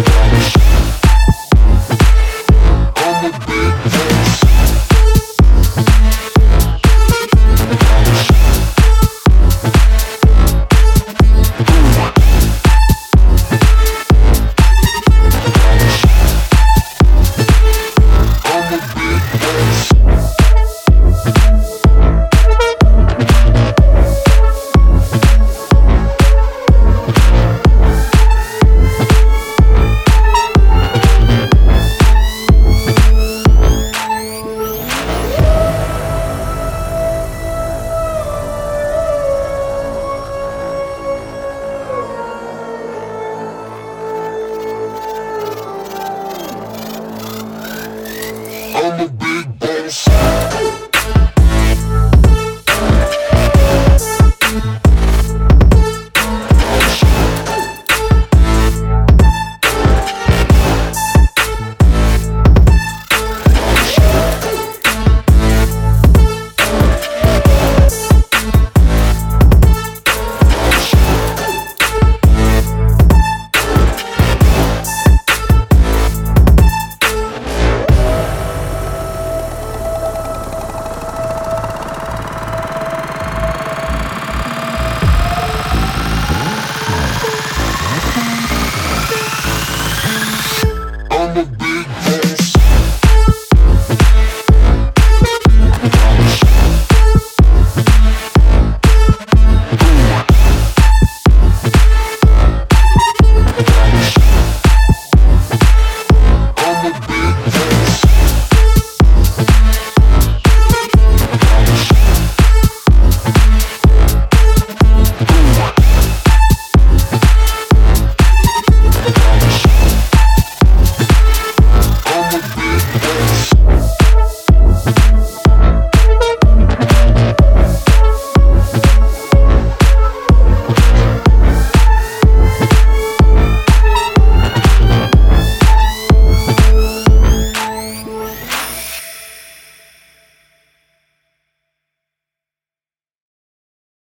I'm Thank you.